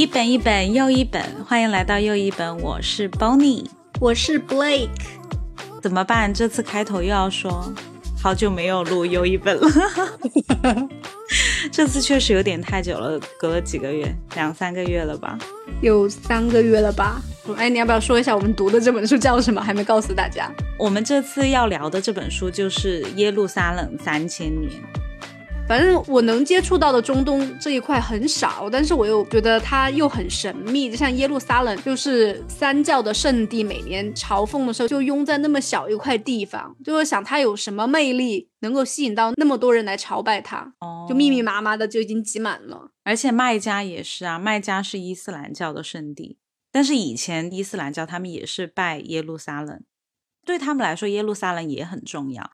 一本一本又一本，欢迎来到又一本，我是 Bonnie，我是 Blake。怎么办？这次开头又要说好久没有录又一本了，这次确实有点太久了，隔了几个月，两三个月了吧？有三个月了吧？哎，你要不要说一下我们读的这本书叫什么？还没告诉大家。我们这次要聊的这本书就是《耶路撒冷三千年》。反正我能接触到的中东这一块很少，但是我又觉得它又很神秘，就像耶路撒冷，就是三教的圣地，每年朝奉的时候就拥在那么小一块地方，就是想它有什么魅力能够吸引到那么多人来朝拜它，就密密麻麻的就已经挤满了。而且麦加也是啊，麦加是伊斯兰教的圣地，但是以前伊斯兰教他们也是拜耶路撒冷，对他们来说耶路撒冷也很重要。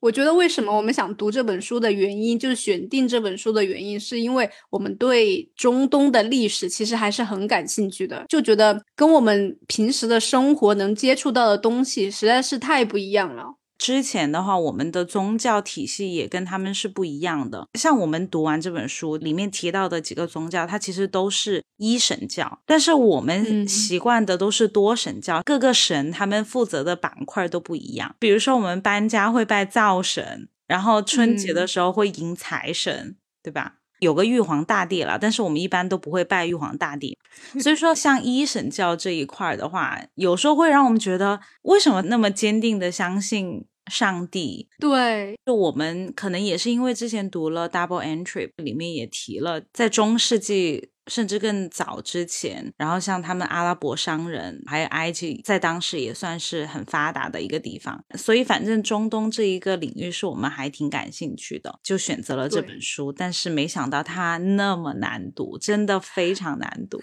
我觉得为什么我们想读这本书的原因，就是选定这本书的原因，是因为我们对中东的历史其实还是很感兴趣的，就觉得跟我们平时的生活能接触到的东西实在是太不一样了。之前的话，我们的宗教体系也跟他们是不一样的。像我们读完这本书里面提到的几个宗教，它其实都是一神教，但是我们习惯的都是多神教，各个神他们负责的板块都不一样。比如说，我们搬家会拜灶神，然后春节的时候会迎财神，对吧？有个玉皇大帝了，但是我们一般都不会拜玉皇大帝。所以说，像一神教这一块的话，有时候会让我们觉得，为什么那么坚定的相信上帝？对，就我们可能也是因为之前读了 Double Entry，里面也提了，在中世纪。甚至更早之前，然后像他们阿拉伯商人，还有埃及，在当时也算是很发达的一个地方。所以，反正中东这一个领域是我们还挺感兴趣的，就选择了这本书。但是没想到它那么难读，真的非常难读。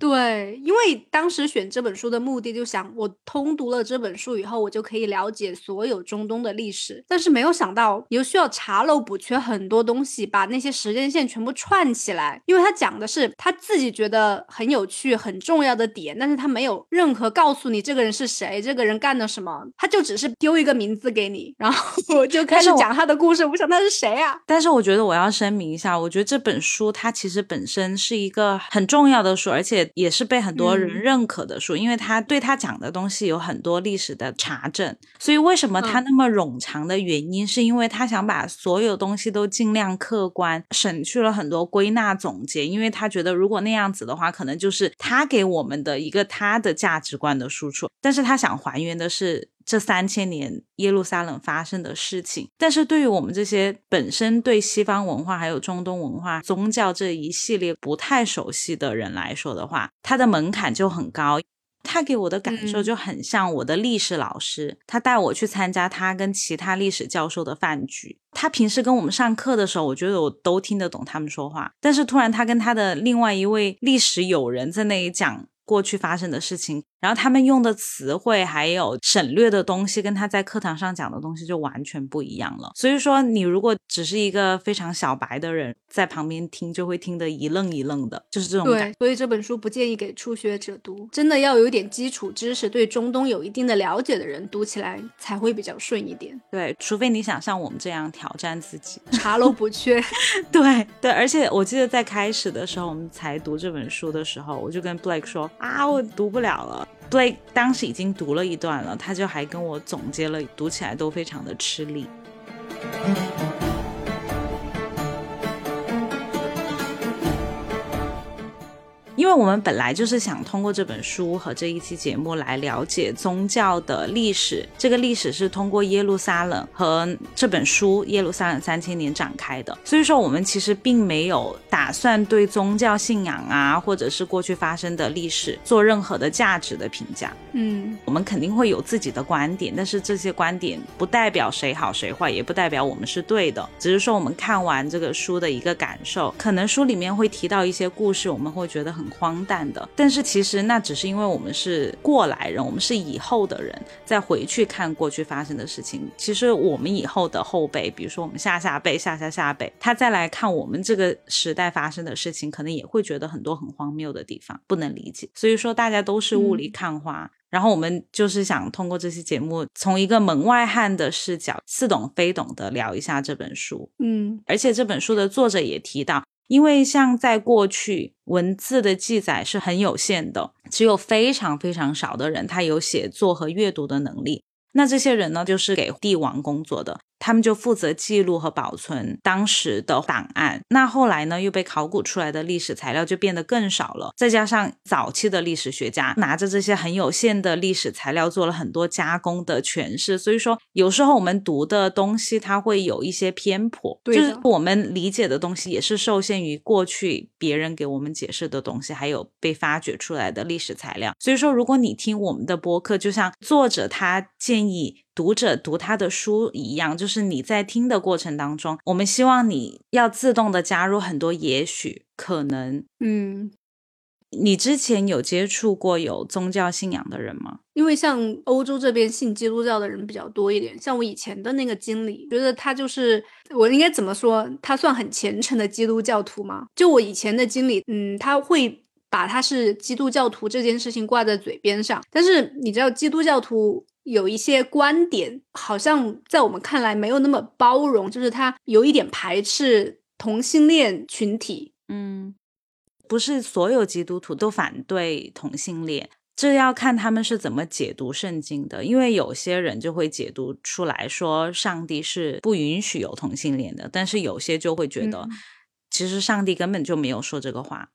对，因为当时选这本书的目的，就想我通读了这本书以后，我就可以了解所有中东的历史。但是没有想到，又需要查漏补缺很多东西，把那些时间线全部串起来。因为他讲的是他自己觉得很有趣、很重要的点，但是他没有任何告诉你这个人是谁，这个人干了什么，他就只是丢一个名字给你，然后 我就开始讲他的故事。我想他是谁啊？但是我觉得我要声明一下，我觉得这本书它其实本身是一个很重要的书，而且。也是被很多人认可的书，因为他对他讲的东西有很多历史的查证，所以为什么他那么冗长的原因，是因为他想把所有东西都尽量客观，省去了很多归纳总结，因为他觉得如果那样子的话，可能就是他给我们的一个他的价值观的输出，但是他想还原的是。这三千年耶路撒冷发生的事情，但是对于我们这些本身对西方文化还有中东文化、宗教这一系列不太熟悉的人来说的话，他的门槛就很高。他给我的感受就很像我的历史老师，他带我去参加他跟其他历史教授的饭局。他平时跟我们上课的时候，我觉得我都听得懂他们说话，但是突然他跟他的另外一位历史友人在那里讲。过去发生的事情，然后他们用的词汇还有省略的东西，跟他在课堂上讲的东西就完全不一样了。所以说，你如果只是一个非常小白的人，在旁边听，就会听得一愣一愣的，就是这种感觉。所以这本书不建议给初学者读，真的要有一点基础知识，对中东有一定的了解的人读起来才会比较顺一点。对，除非你想像我们这样挑战自己，查漏补缺。对对，而且我记得在开始的时候，我们才读这本书的时候，我就跟 Blake 说。啊，我读不了了。对当时已经读了一段了，他就还跟我总结了，读起来都非常的吃力。因为我们本来就是想通过这本书和这一期节目来了解宗教的历史，这个历史是通过耶路撒冷和这本书《耶路撒冷三千年》展开的。所以说，我们其实并没有打算对宗教信仰啊，或者是过去发生的历史做任何的价值的评价。嗯，我们肯定会有自己的观点，但是这些观点不代表谁好谁坏，也不代表我们是对的，只是说我们看完这个书的一个感受。可能书里面会提到一些故事，我们会觉得很。荒诞的，但是其实那只是因为我们是过来人，我们是以后的人，再回去看过去发生的事情。其实我们以后的后辈，比如说我们下下辈、下下下辈，他再来看我们这个时代发生的事情，可能也会觉得很多很荒谬的地方，不能理解。所以说，大家都是雾里看花。然后我们就是想通过这期节目，从一个门外汉的视角，似懂非懂的聊一下这本书。嗯，而且这本书的作者也提到。因为像在过去，文字的记载是很有限的，只有非常非常少的人他有写作和阅读的能力。那这些人呢，就是给帝王工作的。他们就负责记录和保存当时的档案。那后来呢，又被考古出来的历史材料就变得更少了。再加上早期的历史学家拿着这些很有限的历史材料做了很多加工的诠释，所以说有时候我们读的东西它会有一些偏颇，就是我们理解的东西也是受限于过去别人给我们解释的东西，还有被发掘出来的历史材料。所以说，如果你听我们的播客，就像作者他建议。读者读他的书一样，就是你在听的过程当中，我们希望你要自动的加入很多也许、可能。嗯，你之前有接触过有宗教信仰的人吗？因为像欧洲这边信基督教的人比较多一点，像我以前的那个经理，觉得他就是我应该怎么说？他算很虔诚的基督教徒吗？就我以前的经理，嗯，他会把他是基督教徒这件事情挂在嘴边上，但是你知道基督教徒。有一些观点好像在我们看来没有那么包容，就是他有一点排斥同性恋群体。嗯，不是所有基督徒都反对同性恋，这要看他们是怎么解读圣经的。因为有些人就会解读出来说上帝是不允许有同性恋的，但是有些就会觉得其实上帝根本就没有说这个话。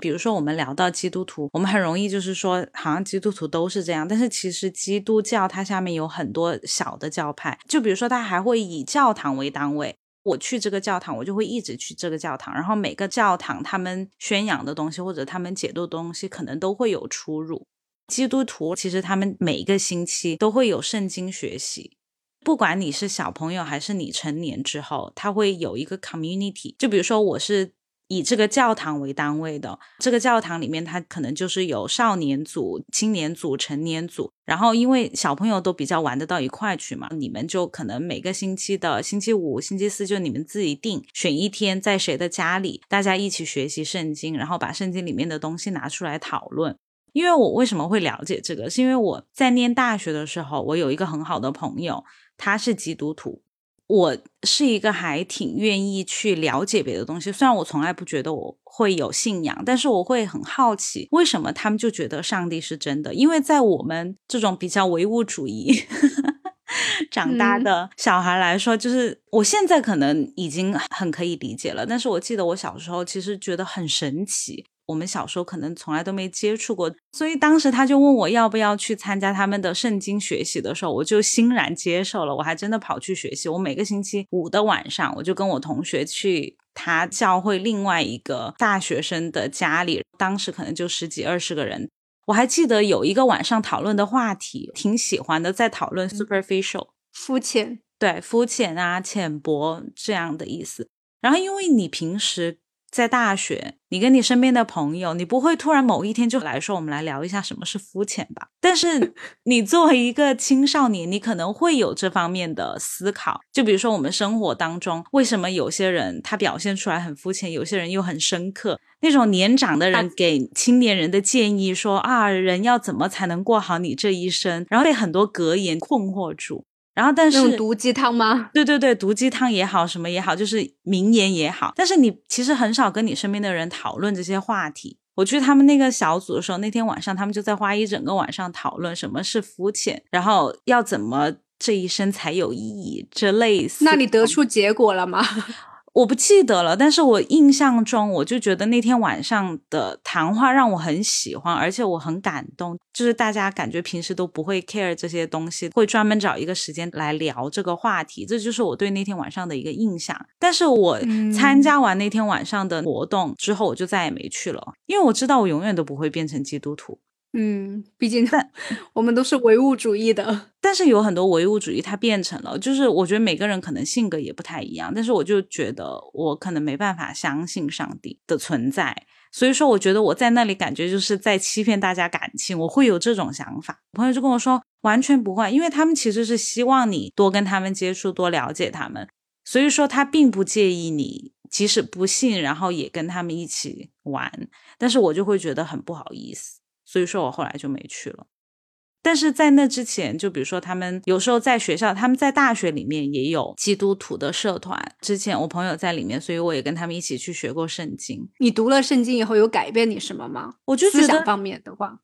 比如说，我们聊到基督徒，我们很容易就是说，好像基督徒都是这样。但是其实基督教它下面有很多小的教派，就比如说，它还会以教堂为单位。我去这个教堂，我就会一直去这个教堂。然后每个教堂他们宣扬的东西或者他们解读的东西，可能都会有出入。基督徒其实他们每一个星期都会有圣经学习，不管你是小朋友还是你成年之后，他会有一个 community。就比如说我是。以这个教堂为单位的这个教堂里面，它可能就是有少年组、青年组、成年组。然后，因为小朋友都比较玩得到一块去嘛，你们就可能每个星期的星期五、星期四就你们自己定，选一天在谁的家里，大家一起学习圣经，然后把圣经里面的东西拿出来讨论。因为我为什么会了解这个，是因为我在念大学的时候，我有一个很好的朋友，他是基督徒。我是一个还挺愿意去了解别的东西，虽然我从来不觉得我会有信仰，但是我会很好奇，为什么他们就觉得上帝是真的？因为在我们这种比较唯物主义 长大的小孩来说，就是我现在可能已经很可以理解了，但是我记得我小时候其实觉得很神奇。我们小时候可能从来都没接触过，所以当时他就问我要不要去参加他们的圣经学习的时候，我就欣然接受了。我还真的跑去学习。我每个星期五的晚上，我就跟我同学去他教会另外一个大学生的家里，当时可能就十几二十个人。我还记得有一个晚上讨论的话题，挺喜欢的，在讨论 superficial 肤浅，对肤浅啊、浅薄这样的意思。然后因为你平时。在大学，你跟你身边的朋友，你不会突然某一天就来说，我们来聊一下什么是肤浅吧？但是 你作为一个青少年，你可能会有这方面的思考。就比如说，我们生活当中，为什么有些人他表现出来很肤浅，有些人又很深刻？那种年长的人给青年人的建议说啊，人要怎么才能过好你这一生？然后被很多格言困惑住。然后，但是毒鸡汤吗？对对对，毒鸡汤也好，什么也好，就是名言也好。但是你其实很少跟你身边的人讨论这些话题。我去他们那个小组的时候，那天晚上他们就在花一整个晚上讨论什么是肤浅，然后要怎么这一生才有意义这类似。那你得出结果了吗？我不记得了，但是我印象中，我就觉得那天晚上的谈话让我很喜欢，而且我很感动。就是大家感觉平时都不会 care 这些东西，会专门找一个时间来聊这个话题，这就是我对那天晚上的一个印象。但是我参加完那天晚上的活动之后，我就再也没去了，因为我知道我永远都不会变成基督徒。嗯，毕竟 我们都是唯物主义的，但是有很多唯物主义它变成了，就是我觉得每个人可能性格也不太一样，但是我就觉得我可能没办法相信上帝的存在，所以说我觉得我在那里感觉就是在欺骗大家感情，我会有这种想法。朋友就跟我说完全不会，因为他们其实是希望你多跟他们接触，多了解他们，所以说他并不介意你即使不信，然后也跟他们一起玩，但是我就会觉得很不好意思。所以说我后来就没去了。但是在那之前，就比如说他们有时候在学校，他们在大学里面也有基督徒的社团。之前我朋友在里面，所以我也跟他们一起去学过圣经。你读了圣经以后，有改变你什么吗？我就觉得思想方面的话，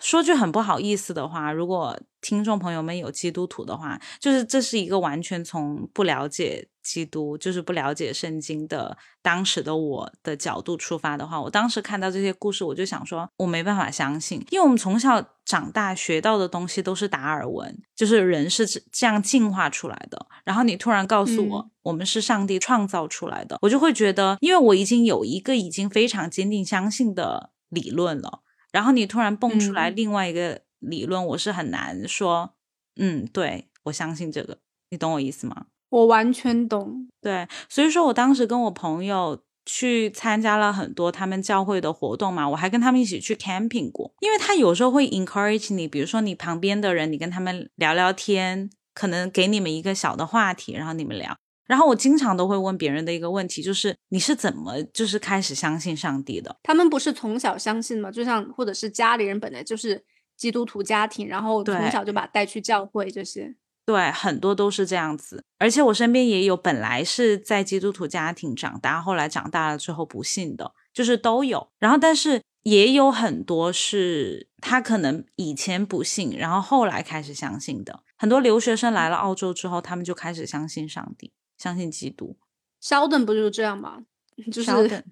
说句很不好意思的话，如果听众朋友们有基督徒的话，就是这是一个完全从不了解基督，就是不了解圣经的当时的我的角度出发的话，我当时看到这些故事，我就想说，我没办法相信，因为我们从小长大学到的东西都是达尔文，就是人是这这样进化出来的。然后你突然告诉我，嗯我们是上帝创造出来的，我就会觉得，因为我已经有一个已经非常坚定相信的理论了。然后你突然蹦出来嗯另外一个理论，我是很难说，嗯，对我相信这个，你懂我意思吗？我完全懂。对，所以说我当时跟我朋友去参加了很多他们教会的活动嘛，我还跟他们一起去 camping 过，因为他有时候会 encourage 你，比如说你旁边的人，你跟他们聊聊天，可能给你们一个小的话题，然后你们聊。然后我经常都会问别人的一个问题，就是你是怎么就是开始相信上帝的？他们不是从小相信吗？就像或者是家里人本来就是基督徒家庭，然后从小就把他带去教会这些。对，很多都是这样子，而且我身边也有本来是在基督徒家庭长大，后来长大了之后不信的，就是都有。然后，但是也有很多是他可能以前不信，然后后来开始相信的。很多留学生来了澳洲之后，他们就开始相信上帝，相信基督。Sheldon 不就是这样吗？就是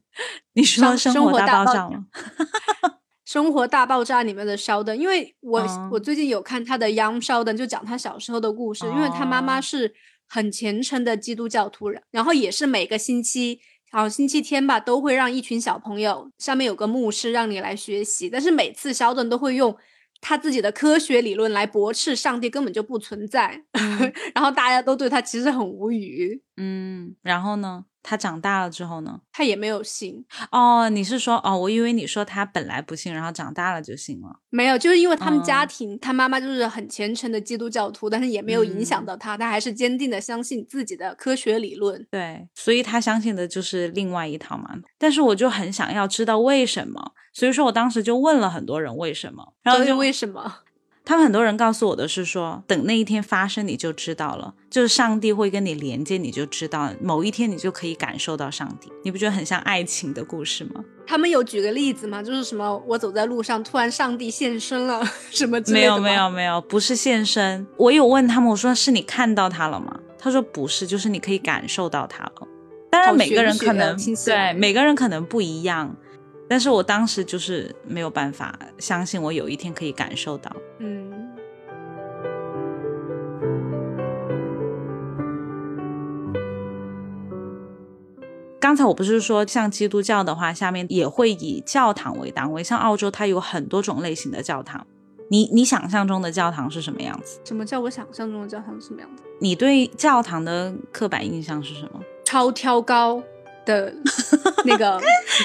你说生活大爆爆炸吗？生活大爆炸里面的 Sheldon，因为我、嗯我最近有看他的 Young Sheldon，就讲他小时候的故事，因为他妈妈哦是很虔诚的基督教徒人，然后也是每个星期。好像星期天吧，都会让一群小朋友，上面有个牧师让你来学习，但是每次 Sheldon 都会用他自己的科学理论来驳斥上帝根本就不存在，然后大家都对他其实很无语，嗯，然后呢？他长大了之后呢？他也没有信，哦，你是说哦？我以为你说他本来不信，然后长大了就信了。没有，就是因为他们家哦庭，他妈妈就是很虔诚的基督教徒，但是也没有影响嗯到他，他还是坚定的相信自己的科学理论。对，所以他相信的就是另外一套嘛。但是我就很想要知道为什么，所以说我当时就问了很多人为什么，然后就为什么？他们很多人告诉我的是说，等那一天发生你就知道了，就是上帝会跟你连接，你就知道某一天你就可以感受到上帝。你不觉得很像爱情的故事吗？他们有举个例子吗？就是什么，我走在路上，突然上帝现身了，什么之类的吗没有没有，没有，不是现身。我有问他们，我说是你看到他了吗？他说不是，就是你可以感受到他了。当然每个人可能对每个人可能不一样，但是我当时就是没有办法相信我有一天可以感受到。嗯，刚才我不是说像基督教的话，下面也会以教堂为单位，像澳洲它有很多种类型的教堂。你你想象中的教堂是什么样子？什么叫我想象中的教堂是什么样子？你对教堂的刻板印象是什么？超挑高的 那个，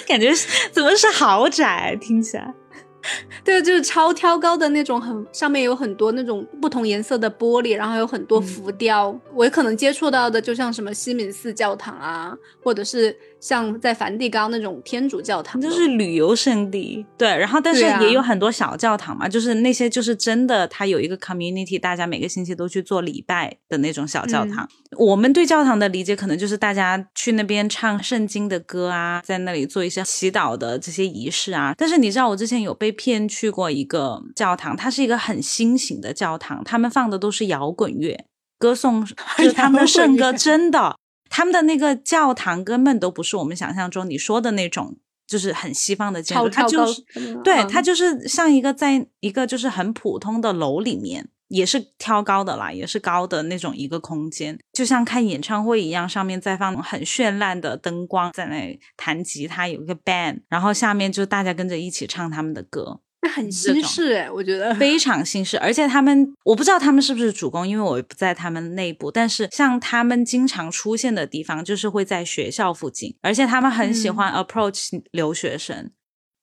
感觉怎么是豪宅？听起来 对，就是超挑高的那种很，上面有很多那种不同颜色的玻璃，然后有很多嗯浮雕。我可能接触到的，就像什么西敏寺教堂啊，或者是像在梵蒂冈那种天主教堂，就是旅游胜地，对。然后但是也有很多小教堂嘛，就是那些就是真的，它有一个 community，大家每个星期都去做礼拜的那种小教堂。我们对教堂的理解可能就是大家去那边唱圣经的歌啊，在那里做一些祈祷的这些仪式啊。但是你知道，我之前有被骗去过一个教堂，它是一个很新型的教堂，他们放的都是摇滚乐，歌颂 就是他们的圣歌，真的。他们的那个教堂根本都不是我们想象中你说的那种，就是很西方的建筑，它就是对，嗯它就是像一个在一个就是很普通的楼里面，也是挑高的啦，也是高的那种一个空间，就像看演唱会一样，上面在放很绚烂的灯光，在那弹吉他，有一个 band，然后下面就大家跟着一起唱他们的歌。那很这新式哎，我觉得非常新式，而且他们我不知道他们是不是主攻，因为我不在他们内部。但是像他们经常出现的地方，就是会在学校附近，而且他们很喜欢 approach 留学生，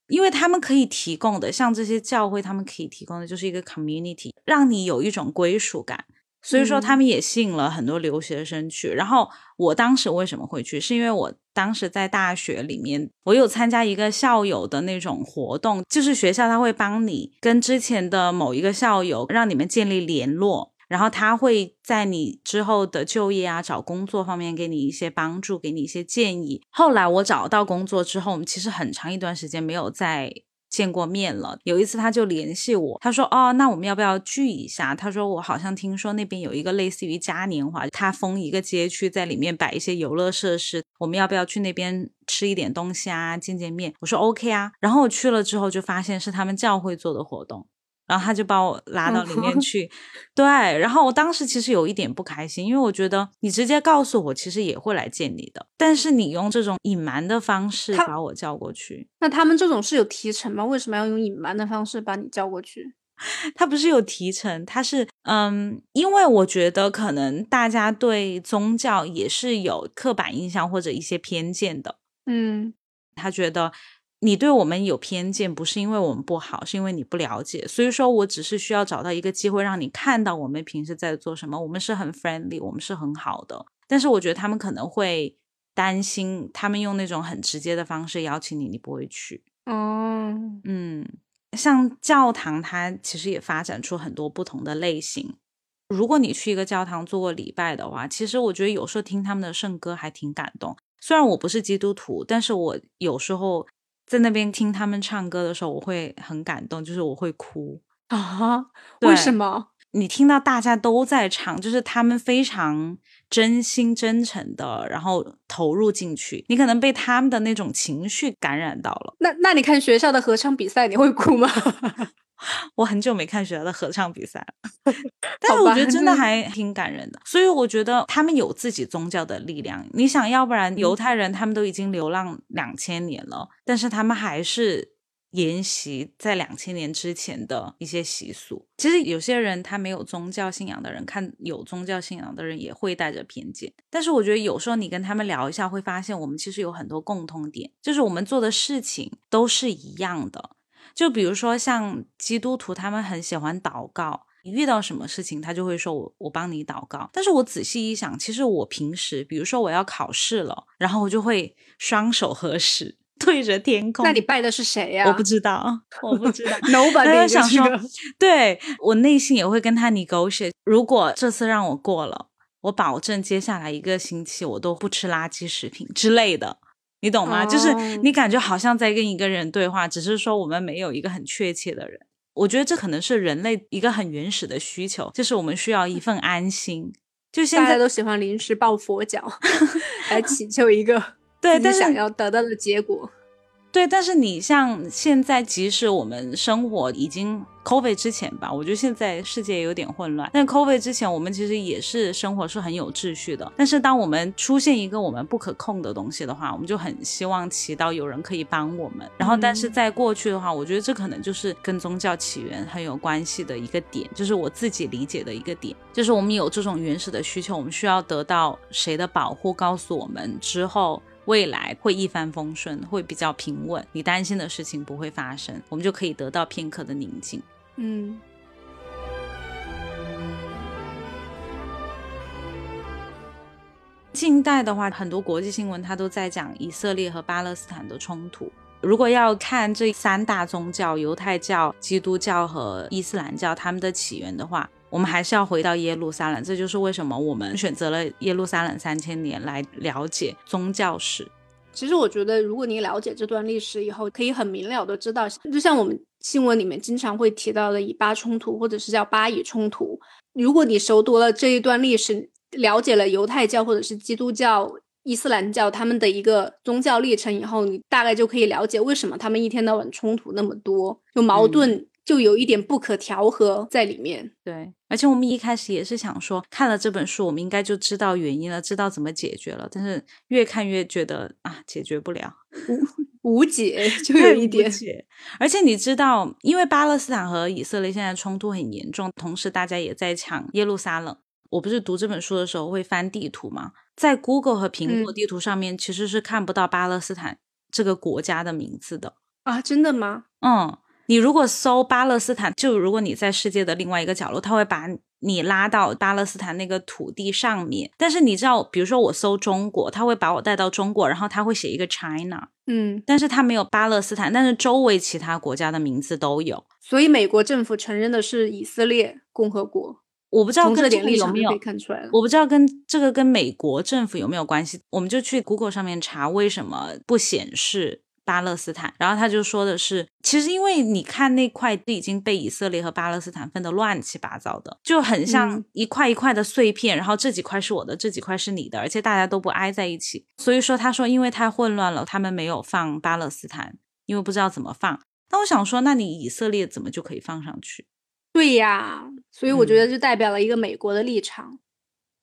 因为他们可以提供的，像这些教会，他们可以提供的就是一个 community，让你有一种归属感。所以说他们也吸引了很多留学生去。然后我当时为什么会去，是因为我当时在大学里面，我有参加一个校友的那种活动，就是学校他会帮你跟之前的某一个校友，让你们建立联络。然后他会在你之后的就业啊、找工作方面给你一些帮助，给你一些建议。后来我找到工作之后，我们其实很长一段时间没有再见过面了。有一次他就联系我，他说：“哦，那我们要不要聚一下？”他说：“我好像听说那边有一个类似于嘉年华，他封一个街区，在里面摆一些游乐设施，我们要不要去那边吃一点东西啊，见见面？”我说：“OK 啊。”然后我去了之后，就发现是他们教会做的活动。然后他就把我拉到里面去，对。然后我当时其实有一点不开心，因为我觉得你直接告诉我，其实也会来见你的。但是你用这种隐瞒的方式把我叫过去，那他们这种是有提成吗？为什么要用隐瞒的方式把你叫过去？他不是有提成，他是嗯，因为我觉得可能大家对宗教也是有刻板印象或者一些偏见的。嗯，他觉得。你对我们有偏见，不是因为我们不好，是因为你不了解。所以说我只是需要找到一个机会，让你看到我们平时在做什么。我们是很 friendly，我们是很好的。但是我觉得他们可能会担心，他们用那种很直接的方式邀请你，你不会去。哦，嗯，像教堂，它其实也发展出很多不同的类型。如果你去一个教堂做过礼拜的话，其实我觉得有时候听他们的圣歌还挺感动。虽然我不是基督徒，但是我有时候。在那边听他们唱歌的时候，我会很感动，就是我会哭啊！为什么？你听到大家都在唱，就是他们非常真心真诚的，然后投入进去，你可能被他们的那种情绪感染到了。那那你看学校的合唱比赛，你会哭吗？我很久没看学校的合唱比赛了，但是我觉得真的还挺感人的。所以我觉得他们有自己宗教的力量。你想要不然犹太人他们都已经流浪两千年了，但是他们还是沿袭在两千年之前的一些习俗。其实有些人他没有宗教信仰的人，看有宗教信仰的人也会带着偏见。但是我觉得有时候你跟他们聊一下，会发现我们其实有很多共通点，就是我们做的事情都是一样的。就比如说，像基督徒，他们很喜欢祷告。你遇到什么事情，他就会说：“我我帮你祷告。”但是我仔细一想，其实我平时，比如说我要考试了，然后我就会双手合十，对着天空。那你拜的是谁呀？我不知道，我不知道。Nobody 想说，对我内心也会跟他 negotiate。如果这次让我过了，我保证接下来一个星期我都不吃垃圾食品之类的。你懂吗？就是你感觉好像在跟一个人对话，只是说我们没有一个很确切的人。我觉得这可能是人类一个很原始的需求，就是我们需要一份安心。就现在都喜欢临时抱佛脚，来祈求一个对但想要得到的结果。对，但是你像现在，即使我们生活已经 COVID 之前吧，我觉得现在世界有点混乱。但 COVID 之前，我们其实也是生活是很有秩序的。但是当我们出现一个我们不可控的东西的话，我们就很希望祈祷有人可以帮我们。然后，但是在过去的话，我觉得这可能就是跟宗教起源很有关系的一个点，就是我自己理解的一个点，就是我们有这种原始的需求，我们需要得到谁的保护，告诉我们之后。未来会一帆风顺，会比较平稳，你担心的事情不会发生，我们就可以得到片刻的宁静。嗯。近代的话，很多国际新闻它都在讲以色列和巴勒斯坦的冲突。如果要看这三大宗教——犹太教、基督教和伊斯兰教——他们的起源的话，我们还是要回到耶路撒冷，这就是为什么我们选择了耶路撒冷三千年来了解宗教史。其实我觉得，如果你了解这段历史以后，可以很明了的知道，就像我们新闻里面经常会提到的以巴冲突，或者是叫巴以冲突。如果你熟读了这一段历史，了解了犹太教或者是基督教、伊斯兰教他们的一个宗教历程以后，你大概就可以了解为什么他们一天到晚冲突那么多，就矛盾。就有一点不可调和在里面，对。而且我们一开始也是想说，看了这本书，我们应该就知道原因了，知道怎么解决了。但是越看越觉得啊，解决不了，无无解，就有一点解。而且你知道，因为巴勒斯坦和以色列现在冲突很严重，同时大家也在抢耶路撒冷。我不是读这本书的时候会翻地图吗？在 Google 和苹果地图上面其实是看不到巴勒斯坦这个国家的名字的啊，真的吗？嗯。你如果搜巴勒斯坦，就如果你在世界的另外一个角落，他会把你拉到巴勒斯坦那个土地上面。但是你知道，比如说我搜中国，他会把我带到中国，然后他会写一个 China，嗯，但是他没有巴勒斯坦，但是周围其他国家的名字都有。所以美国政府承认的是以色列共和国。我不知道跟这点有没有。我不知道跟这个跟美国政府有没有关系，我们就去 Google 上面查为什么不显示巴勒斯坦，然后他就说的是，其实因为你看那块地已经被以色列和巴勒斯坦分得乱七八糟的，就很像嗯一块一块的碎片，然后这几块是我的，这几块是你的，而且大家都不挨在一起，所以说他说因为太混乱了，他们没有放巴勒斯坦，因为不知道怎么放。那我想说，那你以色列怎么就可以放上去？对呀，所以我觉嗯得就代表了一个美国的立场。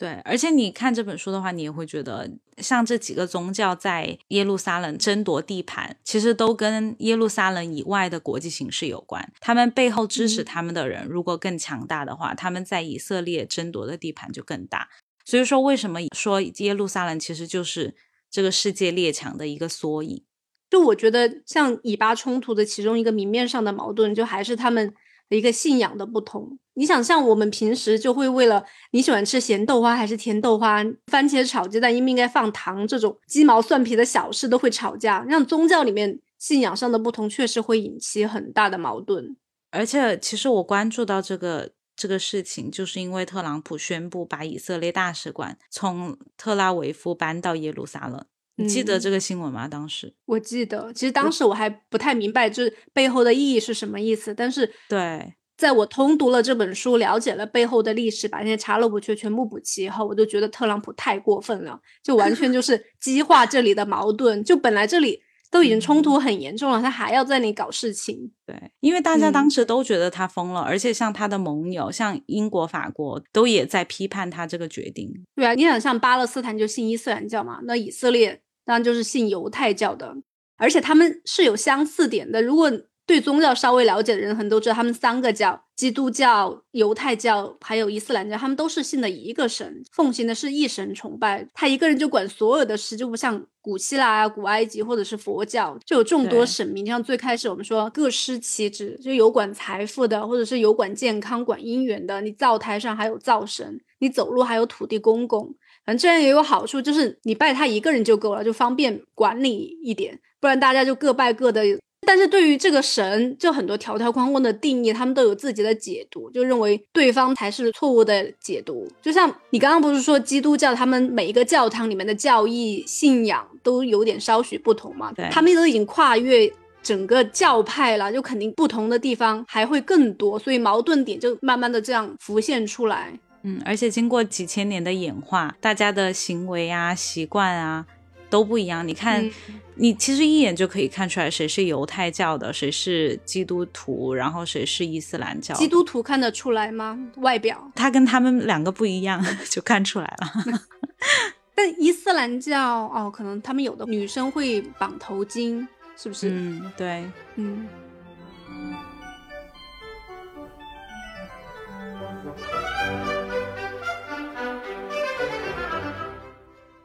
对，而且你看这本书的话，你也会觉得，像这几个宗教在耶路撒冷争夺地盘，其实都跟耶路撒冷以外的国际形势有关。他们背后支持嗯他们的人如果更强大的话，他们在以色列争夺的地盘就更大。所以说，为什么说耶路撒冷其实就是这个世界列强的一个缩影？就我觉得，像以巴冲突的其中一个明面上的矛盾，就还是他们一个信仰的不同。你想，像我们平时就会为了你喜欢吃咸豆花还是甜豆花，番茄炒鸡蛋应不应该放糖这种鸡毛蒜皮的小事都会吵架。让宗教里面信仰上的不同，确实会引起很大的矛盾。而且，其实我关注到这个这个事情，就是因为特朗普宣布把以色列大使馆从特拉维夫搬到耶路撒冷。你记得嗯这个新闻吗？当时我记得，其实当时我还不太明白这背后的意义是什么意思，但是对，在我通读了这本书，了解了背后的历史，把那些查漏补缺全部补齐以后，我就觉得特朗普太过分了，就完全就是 激化这里的矛盾。就本来这里都已经冲突很严重了，他还要在那里搞事情。对，因为大家当嗯时都觉得他疯了，而且像他的盟友，像英国、法国都也在批判他这个决定。对啊，你想像巴勒斯坦就信伊斯兰教嘛，那以色列当然就是信犹太教的，而且他们是有相似点的。如果对宗教稍微了解的人，很多知道他们三个教：基督教、犹太教还有伊斯兰教，他们都是信的一个神，奉行的是一神崇拜。他一个人就管所有的事，就不像古希腊啊、古埃及或者是佛教，就有众多神明。像最开始我们说各司其职，就有管财富的，或者是有管健康、管姻缘的。你灶台上还有灶神，你走路还有土地公公。反正这样也有好处，就是你拜他一个人就够了，就方便管理一点，不然大家就各拜各的。但是对于这个神，就很多条条框框的定义，他们都有自己的解读，就认为对方才是错误的解读。就像你刚刚不是说基督教，他们每一个教堂里面的教义信仰都有点稍许不同嘛对？他们都已经跨越整个教派了，就肯定不同的地方还会更多，所以矛盾点就慢慢的这样浮现出来。嗯，而且经过几千年的演化，大家的行为啊、习惯啊都不一样。你看，嗯你其实一眼就可以看出来谁是犹太教的，谁是基督徒，然后谁是伊斯兰教。基督徒看得出来吗？外表？他跟他们两个不一样，就看出来了。但伊斯兰教哦，可能他们有的女生会绑头巾，是不是？嗯，对。嗯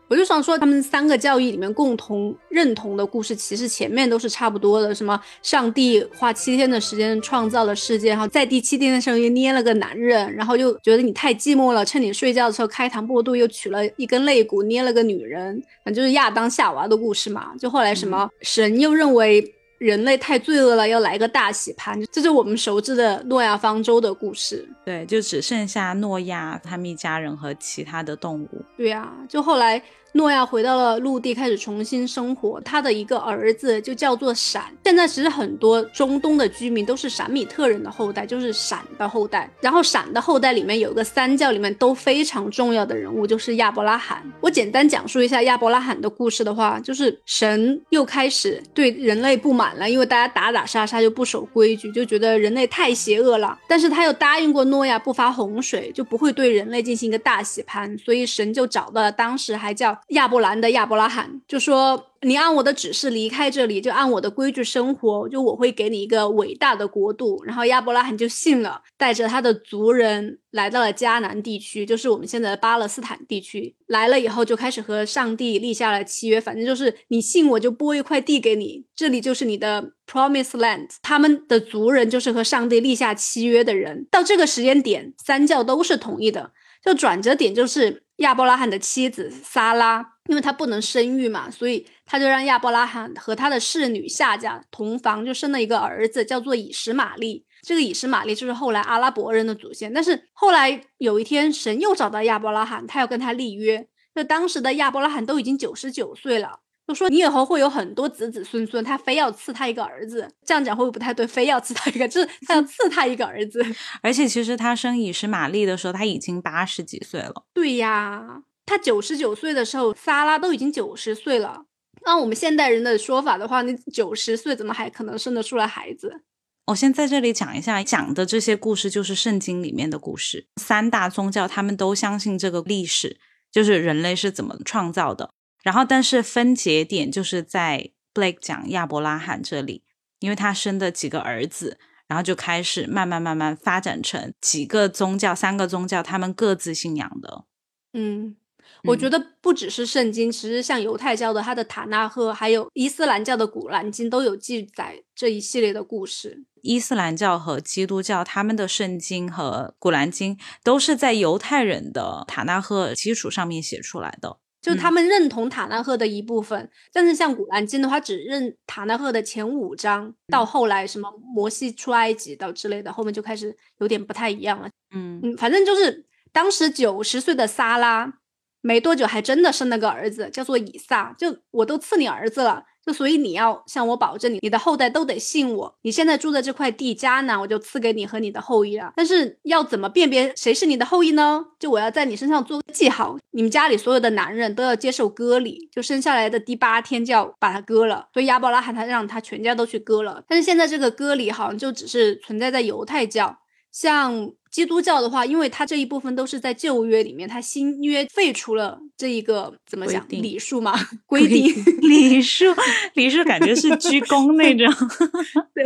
我就想说，他们三个教义里面共同认同的故事，其实前面都是差不多的。什么上帝花七天的时间创造了世界，然后在第七天的时候又捏了个男人，然后又觉得你太寂寞了，趁你睡觉的时候开膛破肚，又取了一根肋骨捏了个女人，反正就是亚当夏娃的故事嘛。就后来什么、神又认为人类太罪恶了，要来个大洗盘，这就是我们熟知的诺亚方舟的故事。对，就只剩下诺亚他们一家人和其他的动物。对呀、就后来诺亚回到了陆地，开始重新生活。他的一个儿子就叫做闪。现在其实很多中东的居民都是闪米特人的后代，就是闪的后代。然后闪的后代里面有一个三教里面都非常重要的人物，就是亚伯拉罕。我简单讲述一下亚伯拉罕的故事的话，就是神又开始对人类不满了，因为大家打打杀杀就不守规矩，就觉得人类太邪恶了。但是他又答应过诺亚不发洪水，就不会对人类进行一个大洗盘，所以神就找到了当时还叫亚伯兰的亚伯拉罕，就说你按我的指示离开这里，就按我的规矩生活，就我会给你一个伟大的国度。然后亚伯拉罕就信了，带着他的族人来到了迦南地区，就是我们现在的巴勒斯坦地区。来了以后就开始和上帝立下了契约，反正就是你信我就拨一块地给你，这里就是你的 promise land。他们的族人就是和上帝立下契约的人。到这个时间点，三教都是同意的。就转折点就是亚伯拉罕的妻子撒拉，因为她不能生育嘛，所以他就让亚伯拉罕和他的侍女夏甲同房，就生了一个儿子，叫做以实玛利。这个以实玛利就是后来阿拉伯人的祖先。但是后来有一天，神又找到亚伯拉罕，他要跟他立约。就当时的亚伯拉罕都已经九十九岁了。就说你以后会有很多子子孙孙，他非要赐他一个儿子，这样讲会不会不太对？非要赐他一个，就是他要赐他一个儿子。而且其实他生以实玛利的时候，他已经八十几岁了。对呀，他九十九岁的时候，萨拉都已经九十岁了。按我们现代人的说法的话，你九十岁怎么还可能生得出来孩子？我先在这里讲一下，讲的这些故事就是圣经里面的故事。三大宗教他们都相信这个历史，就是人类是怎么创造的。然后，但是分节点就是在 Blake 讲亚伯拉罕这里，因为他生的几个儿子，然后就开始慢慢慢慢发展成几个宗教，三个宗教他们各自信仰的。嗯，我觉得不只是圣经，其实像犹太教的他的塔纳赫，还有伊斯兰教的古兰经都有记载这一系列的故事。伊斯兰教和基督教他们的圣经和古兰经都是在犹太人的塔纳赫基础上面写出来的。就他们认同塔纳赫的一部分，但是像古兰经的话，只认塔纳赫的前五章，到后来什么摩西出埃及到之类的，后面就开始有点不太一样了。嗯嗯，反正就是当时九十岁的萨拉，没多久还真的生了个儿子，叫做以撒。就我都赐你儿子了。就所以你要向我保证，你你的后代都得信我。你现在住的这块地迦南，我就赐给你和你的后裔了。但是要怎么辨别谁是你的后裔呢？就我要在你身上做个记号，你们家里所有的男人都要接受割礼，就生下来的第八天就要把它割了。所以亚伯拉罕他让他全家都去割了。但是现在这个割礼好像就只是存在在犹太教，像。基督教的话，因为它这一部分都是在旧约里面，它新约废除了这一个怎么讲礼数嘛？规定礼数，礼数感觉是鞠躬那种。对，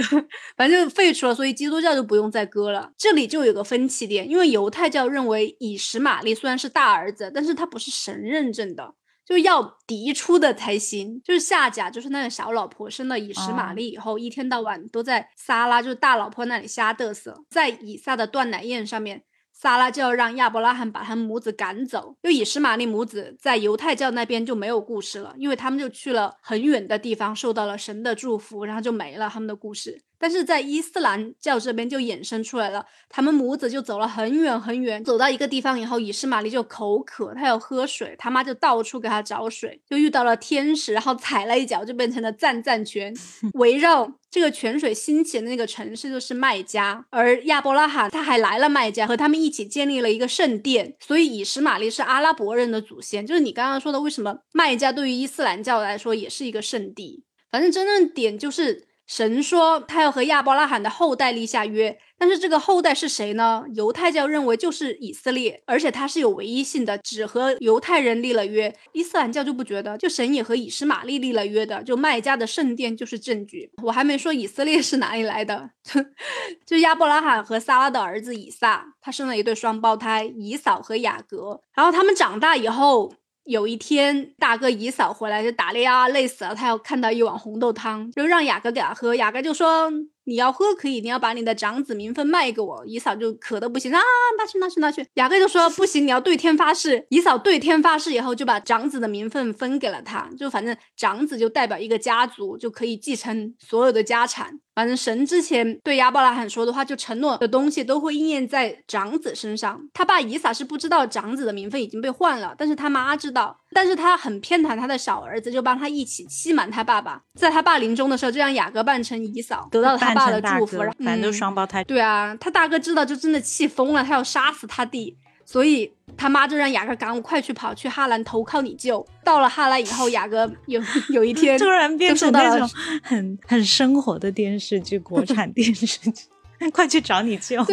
反正废除了，所以基督教就不用再割了。这里就有个分歧点，因为犹太教认为以实玛利虽然是大儿子，但是他不是神认证的。就要嫡出的才行，就是夏甲，就是那个小老婆生了以实玛利以后，一天到晚都在撒拉，就是大老婆那里瞎嘚瑟，在以撒的断奶宴上面。撒拉就要让亚伯拉罕把他们母子赶走，就以实玛利母子在犹太教那边就没有故事了，因为他们就去了很远的地方，受到了神的祝福，然后就没了他们的故事。但是在伊斯兰教这边就衍生出来了，他们母子就走了很远很远，走到一个地方以后，以实玛丽就口渴，他要喝水，他妈就到处给他找水，就遇到了天使，然后踩了一脚就变成了赞赞泉，围绕。这个泉水兴起的那个城市就是麦加，而亚伯拉罕他还来了麦加，和他们一起建立了一个圣殿。所以以实玛利是阿拉伯人的祖先，就是你刚刚说的，为什么麦加对于伊斯兰教来说也是一个圣地？反正真正点就是。神说他要和亚伯拉罕的后代立下约，但是这个后代是谁呢？犹太教认为就是以色列，而且他是有唯一性的，只和犹太人立了约。伊斯兰教就不觉得，就神也和以实玛利立了约的，就麦加的圣殿就是证据。我还没说以色列是哪里来的，就亚伯拉罕和撒拉的儿子以撒，他生了一对双胞胎以扫和雅各，然后他们长大以后。有一天，大哥姨嫂回来就打猎啊，累死了。他要看到一碗红豆汤，就让雅哥给他喝。雅哥就说。你要喝可以，你要把你的长子名分卖给我。姨嫂就渴的不行啊，拿去拿去拿去。雅哥就说不行，你要对天发誓。姨嫂对天发誓以后，就把长子的名分分给了他。就反正长子就代表一个家族，就可以继承所有的家产。反正神之前对亚伯拉罕说的话，就承诺的东西都会应验在长子身上。他爸以撒是不知道长子的名分已经被换了，但是他妈知道。但是他很偏袒他的小儿子，就帮他一起欺瞒他爸爸。在他爸临终的时候，就让雅各扮成姨嫂，得到了他爸的祝福。反正都双胞胎。对啊，他大哥知道就真的气疯了，他要杀死他弟，所以他妈就让雅各赶快去跑去哈兰投靠你舅。到了哈兰以后，雅各有 有一天 突然变成那种很很生活的电视剧，国产电视剧，快去找你舅。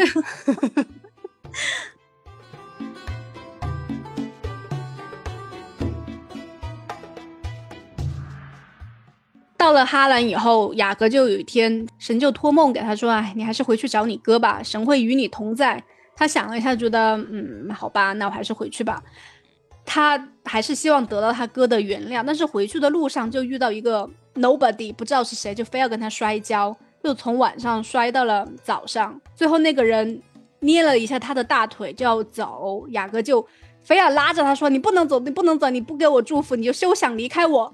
到了哈兰以后，雅各就有一天，神就托梦给他说：“哎，你还是回去找你哥吧，神会与你同在。”他想了一下，觉得嗯，好吧，那我还是回去吧。他还是希望得到他哥的原谅，但是回去的路上就遇到一个 nobody，不知道是谁，就非要跟他摔跤，就从晚上摔到了早上。最后那个人捏了一下他的大腿就要走，雅哥就非要拉着他说：“你不能走，你不能走，你不给我祝福，你就休想离开我。”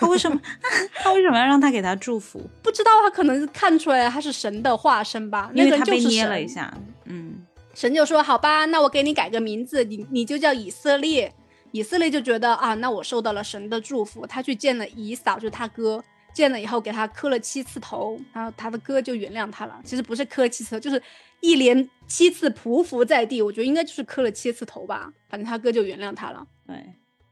他为什么？他为什么要让他给他祝福？不知道，他可能看出来他是神的化身吧。那个人就是捏了一下，嗯。神就说：“好吧，那我给你改个名字，你你就叫以色列。”以色列就觉得啊，那我受到了神的祝福。他去见了以扫，就是他哥，见了以后给他磕了七次头，然后他的哥就原谅他了。其实不是磕七次头，就是一连七次匍匐在地。我觉得应该就是磕了七次头吧。反正他哥就原谅他了。对，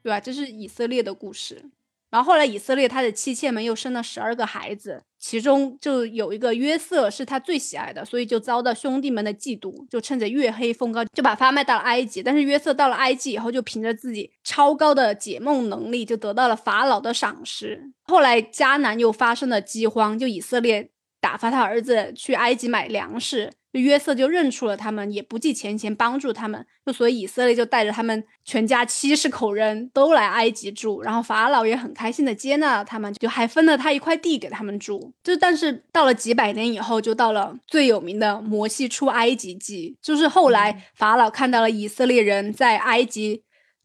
对吧？这是以色列的故事。然后后来以色列他的妻妾们又生了十二个孩子，其中就有一个约瑟是他最喜爱的，所以就遭到兄弟们的嫉妒，就趁着月黑风高就把发卖到了埃及。但是约瑟到了埃及以后，就凭着自己超高的解梦能力，就得到了法老的赏识。后来迦南又发生了饥荒，就以色列打发他儿子去埃及买粮食。就约瑟就认出了他们，也不计前嫌帮助他们，就所以以色列就带着他们全家七十口人都来埃及住，然后法老也很开心的接纳了他们，就还分了他一块地给他们住。就但是到了几百年以后，就到了最有名的摩西出埃及记，就是后来法老看到了以色列人在埃及。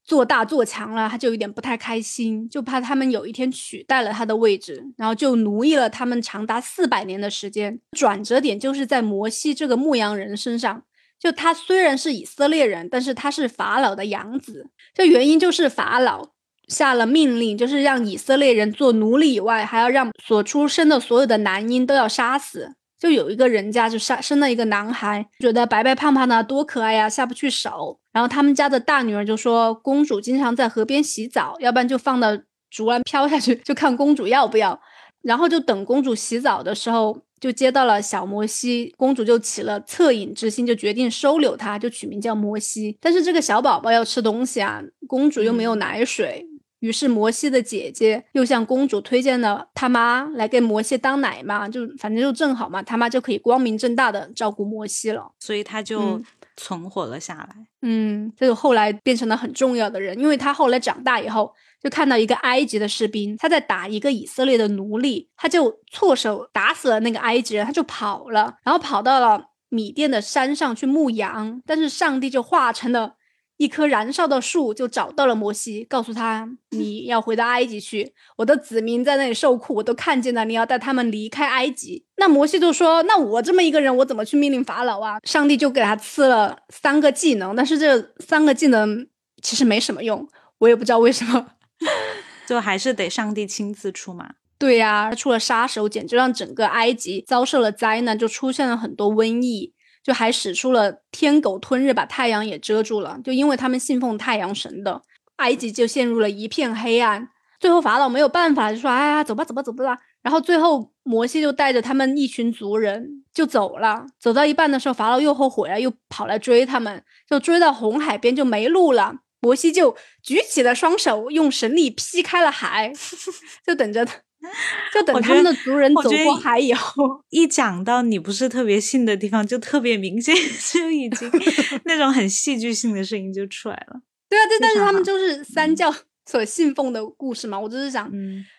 做大做强了，他就有点不太开心，就怕他们有一天取代了他的位置，然后就奴役了他们长达四百年的时间。转折点就是在摩西这个牧羊人身上，就他虽然是以色列人，但是他是法老的养子。这原因就是法老下了命令，就是让以色列人做奴隶以外，还要让所出生的所有的男婴都要杀死。就有一个人家就生生了一个男孩，觉得白白胖胖的多可爱呀，下不去手。然后他们家的大女儿就说，公主经常在河边洗澡，要不然就放到竹篮飘下去，就看公主要不要。然后就等公主洗澡的时候，就接到了小摩西，公主就起了恻隐之心，就决定收留他，就取名叫摩西。但是这个小宝宝要吃东西啊，公主又没有奶水。于是摩西的姐姐又向公主推荐了他妈来给摩西当奶妈，就反正就正好嘛，他妈就可以光明正大的照顾摩西了，所以他就存活了下来。嗯，这个后来变成了很重要的人，因为他后来长大以后就看到一个埃及的士兵他在打一个以色列的奴隶，他就错手打死了那个埃及人，他就跑了，然后跑到了米甸的山上去牧羊，但是上帝就化成了。一棵燃烧的树就找到了摩西，告诉他：“你要回到埃及去，我的子民在那里受苦，我都看见了。你要带他们离开埃及。”那摩西就说：“那我这么一个人，我怎么去命令法老啊？”上帝就给他赐了三个技能，但是这三个技能其实没什么用，我也不知道为什么，就还是得上帝亲自出马。对呀，他出了杀手锏，就让整个埃及遭受了灾难，就出现了很多瘟疫。就还使出了天狗吞日，把太阳也遮住了。就因为他们信奉太阳神的，埃及就陷入了一片黑暗。最后法老没有办法，就说：“哎呀，走吧，走吧，走吧。”然后最后摩西就带着他们一群族人就走了。走到一半的时候，法老又后悔了，又跑来追他们，就追到红海边就没路了。摩西就举起了双手，用神力劈开了海，就等着他。就等他们的族人走过海以后，一讲到你不是特别信的地方，就特别明显，就已经 那种很戏剧性的声音就出来了。对啊，对，但是他们就是三教所信奉的故事嘛。我就是想，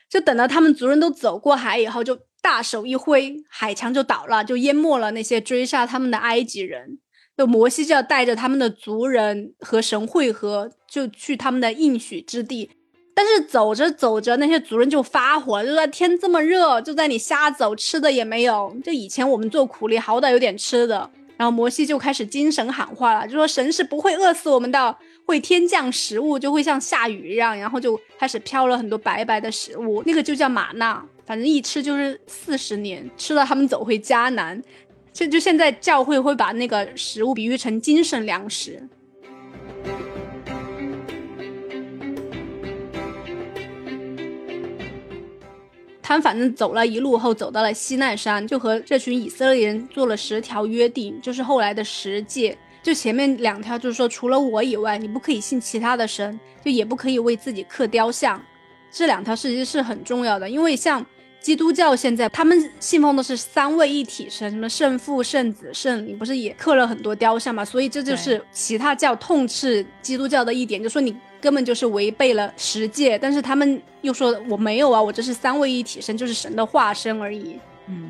就等到他们族人都走过海以后，就大手一挥，海墙就倒了，就淹没了那些追杀他们的埃及人。就摩西就要带着他们的族人和神会合，就去他们的应许之地。但是走着走着，那些族人就发火，就说天这么热，就在你瞎走，吃的也没有。就以前我们做苦力，好歹有点吃的。然后摩西就开始精神喊话了，就说神是不会饿死我们的，会天降食物，就会像下雨一样。然后就开始飘了很多白白的食物，那个就叫玛纳，反正一吃就是四十年，吃了他们走回迦南。就就现在教会会把那个食物比喻成精神粮食。他们反正走了一路后，走到了西奈山，就和这群以色列人做了十条约定，就是后来的十诫。就前面两条就是说，除了我以外，你不可以信其他的神，就也不可以为自己刻雕像。这两条其实是很重要的，因为像基督教现在他们信奉的是三位一体神，什么圣父、圣子、圣灵，不是也刻了很多雕像嘛？所以这就是其他教痛斥基督教的一点，就说你根本就是违背了十诫。但是他们又说我没有啊，我这是三位一体身，就是神的化身而已。嗯，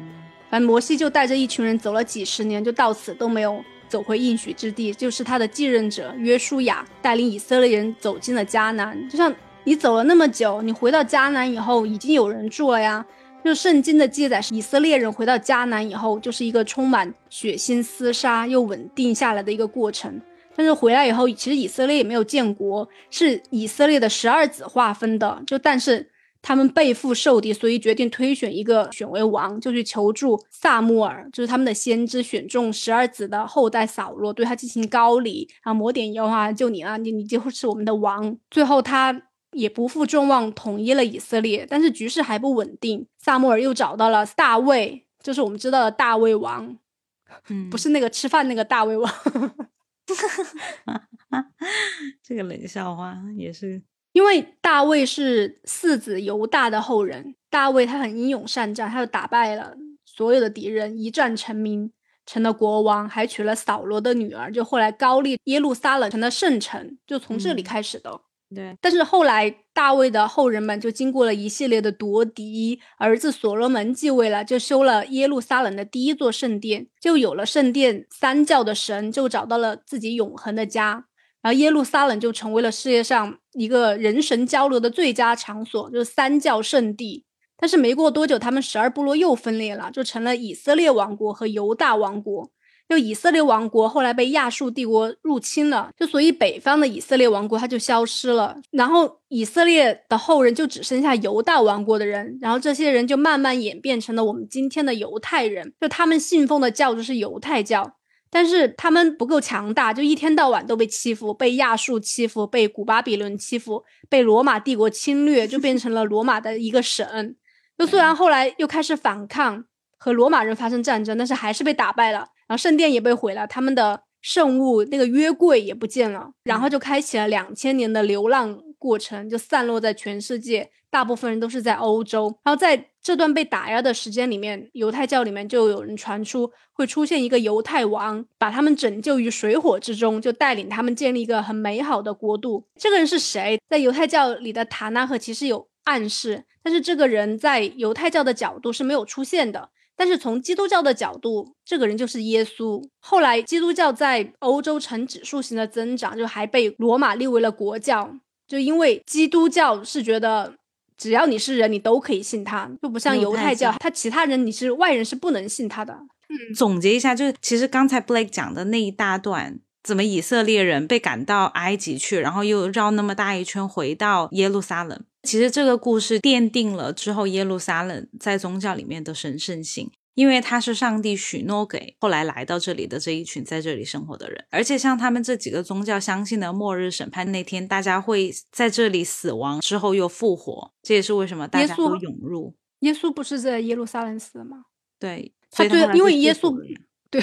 反正摩西就带着一群人走了几十年，就到此都没有走回应许之地。就是他的继任者约书亚带领以色列人走进了迦南。就像你走了那么久，你回到迦南以后，已经有人住了呀。就圣经的记载是，以色列人回到迦南以后，就是一个充满血腥厮杀又稳定下来的一个过程。但是回来以后，其实以色列也没有建国，是以色列的十二子划分的。就但是他们背负受敌，所以决定推选一个选为王，就去求助萨穆尔，就是他们的先知，选中十二子的后代扫罗，对他进行高礼，然后抹点油啊，就你啊，你你就是我们的王。最后他。也不负众望，统一了以色列，但是局势还不稳定。萨穆尔又找到了大卫，就是我们知道的大卫王，嗯，不是那个吃饭那个大卫王。这个冷笑话也是，因为大卫是四子犹大的后人，大卫他很英勇善战，他就打败了所有的敌人，一战成名，成了国王，还娶了扫罗的女儿，就后来高丽耶路撒冷成了圣城，就从这里开始的。对，但是后来大卫的后人们就经过了一系列的夺嫡，儿子所罗门继位了，就修了耶路撒冷的第一座圣殿，就有了圣殿三教的神，就找到了自己永恒的家，然后耶路撒冷就成为了世界上一个人神交流的最佳场所，就是三教圣地。但是没过多久，他们十二部落又分裂了，就成了以色列王国和犹大王国。就以色列王国后来被亚述帝国入侵了，就所以北方的以色列王国它就消失了，然后以色列的后人就只剩下犹大王国的人，然后这些人就慢慢演变成了我们今天的犹太人，就他们信奉的教就是犹太教，但是他们不够强大，就一天到晚都被欺负，被亚述欺负，被古巴比伦欺负，被罗马帝国侵略，就变成了罗马的一个省。就虽然后来又开始反抗和罗马人发生战争，但是还是被打败了。然后圣殿也被毁了，他们的圣物那个约柜也不见了，然后就开启了两千年的流浪过程，就散落在全世界，大部分人都是在欧洲。然后在这段被打压的时间里面，犹太教里面就有人传出会出现一个犹太王，把他们拯救于水火之中，就带领他们建立一个很美好的国度。这个人是谁？在犹太教里的塔纳赫其实有暗示，但是这个人在犹太教的角度是没有出现的。但是从基督教的角度，这个人就是耶稣。后来基督教在欧洲呈指数型的增长，就还被罗马立为了国教。就因为基督教是觉得只要你是人，你都可以信他，就不像犹太教，他其他人你是外人是不能信他的。嗯，总结一下，就是其实刚才 Blake 讲的那一大段，怎么以色列人被赶到埃及去，然后又绕那么大一圈回到耶路撒冷。其实这个故事奠定了之后耶路撒冷在宗教里面的神圣性，因为它是上帝许诺给后来来到这里的这一群在这里生活的人。而且像他们这几个宗教相信的末日审判那天，大家会在这里死亡之后又复活，这也是为什么大家都涌入。耶稣不是在耶路撒冷死的吗？对，他对，因为耶稣。对，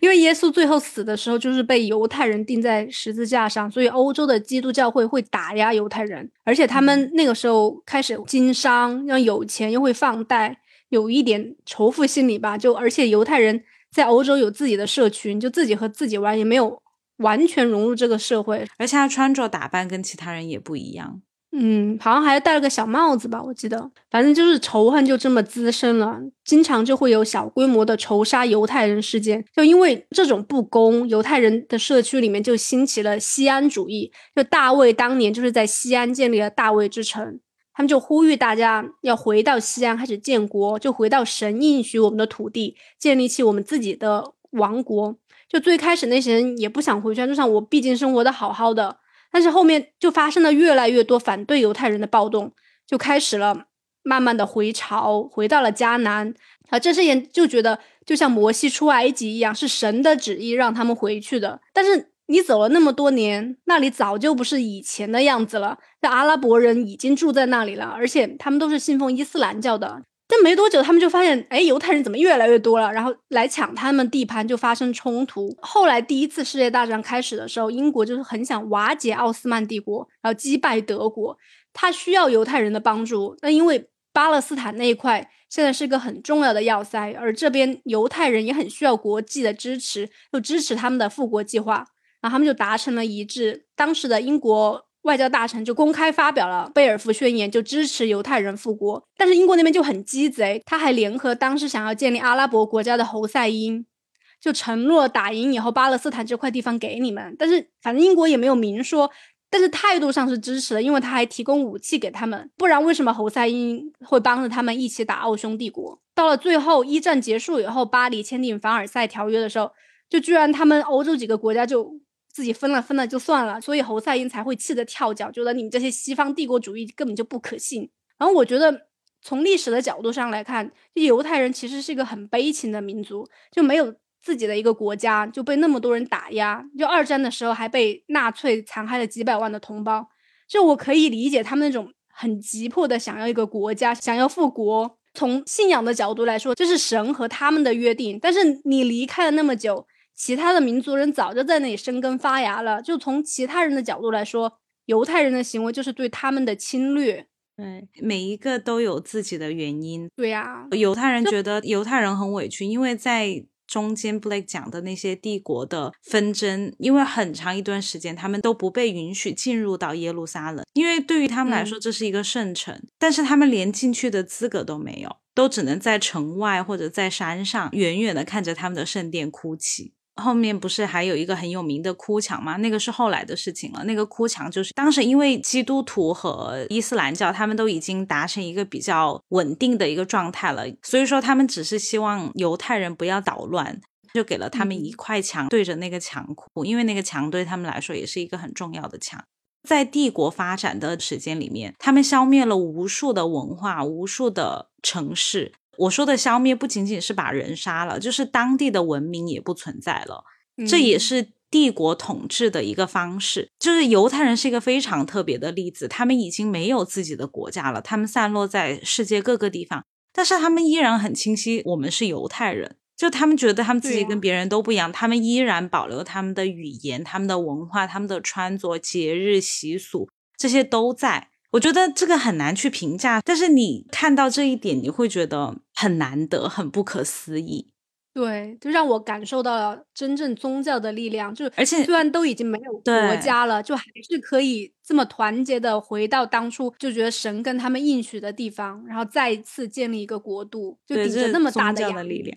因为耶稣最后死的时候就是被犹太人钉在十字架上，所以欧洲的基督教会会打压犹太人，而且他们那个时候开始经商，要有钱又会放贷，有一点仇富心理吧。就而且犹太人在欧洲有自己的社群，就自己和自己玩，也没有完全融入这个社会，而且他穿着打扮跟其他人也不一样。嗯，好像还戴了个小帽子吧，我记得。反正就是仇恨就这么滋生了，经常就会有小规模的仇杀犹太人事件。就因为这种不公，犹太人的社区里面就兴起了西安主义。就大卫当年就是在西安建立了大卫之城，他们就呼吁大家要回到西安开始建国，就回到神应许我们的土地，建立起我们自己的王国。就最开始那些人也不想回去，就像我毕竟生活的好好的。但是后面就发生了越来越多反对犹太人的暴动，就开始了慢慢的回潮，回到了迦南。啊，这些人就觉得就像摩西出埃及一样，是神的旨意让他们回去的。但是你走了那么多年，那里早就不是以前的样子了。那阿拉伯人已经住在那里了，而且他们都是信奉伊斯兰教的。但没多久，他们就发现，哎，犹太人怎么越来越多了？然后来抢他们地盘，就发生冲突。后来第一次世界大战开始的时候，英国就是很想瓦解奥斯曼帝国，然后击败德国。他需要犹太人的帮助，那因为巴勒斯坦那一块现在是一个很重要的要塞，而这边犹太人也很需要国际的支持，就支持他们的复国计划。然后他们就达成了一致。当时的英国外交大臣就公开发表了贝尔福宣言，就支持犹太人复国。但是英国那边就很鸡贼，他还联合当时想要建立阿拉伯国家的侯赛因，就承诺打赢以后巴勒斯坦这块地方给你们。但是反正英国也没有明说。但是态度上是支持的，因为他还提供武器给他们，不然为什么侯赛因会帮着他们一起打奥匈帝国？到了最后一战结束以后，巴黎签订凡尔赛条约的时候，就居然他们欧洲几个国家就自己分了分了就算了，所以侯赛因才会气得跳脚，觉得你们这些西方帝国主义根本就不可信。然后我觉得从历史的角度上来看，犹太人其实是一个很悲情的民族，就没有。自己的一个国家就被那么多人打压，就二战的时候还被纳粹残害了几百万的同胞，就我可以理解他们那种很急迫的想要一个国家，想要复国。从信仰的角度来说，这是神和他们的约定。但是你离开了那么久，其他的民族人早就在那里生根发芽了。就从其他人的角度来说，犹太人的行为就是对他们的侵略。对，每一个都有自己的原因。对呀，犹太人觉得犹太人很委屈，因为在。中间 Blake 讲的那些帝国的纷争，因为很长一段时间他们都不被允许进入到耶路撒冷，因为对于他们来说这是一个圣城，但是他们连进去的资格都没有，都只能在城外或者在山上远远的看着他们的圣殿哭泣。后面不是还有一个很有名的哭墙吗？那个是后来的事情了。那个哭墙就是当时因为基督徒和伊斯兰教他们都已经达成一个比较稳定的一个状态了，所以说他们只是希望犹太人不要捣乱，就给了他们一块墙对着那个墙哭，因为那个墙对他们来说也是一个很重要的墙。在帝国发展的时间里面，他们消灭了无数的文化，无数的城市。我说的消灭不仅仅是把人杀了，就是当地的文明也不存在了。这也是帝国统治的一个方式。就是犹太人是一个非常特别的例子，他们已经没有自己的国家了，他们散落在世界各个地方，但是他们依然很清晰，我们是犹太人。就他们觉得他们自己跟别人都不一样，他们依然保留他们的语言、他们的文化、他们的穿着、节日习俗，这些都在。我觉得这个很难去评价，但是你看到这一点，你会觉得很难得、很不可思议。对，就让我感受到了真正宗教的力量。就而且虽然都已经没有国家了，就还是可以这么团结的回到当初就觉得神跟他们应许的地方，然后再一次建立一个国度，就顶着那么大的力量。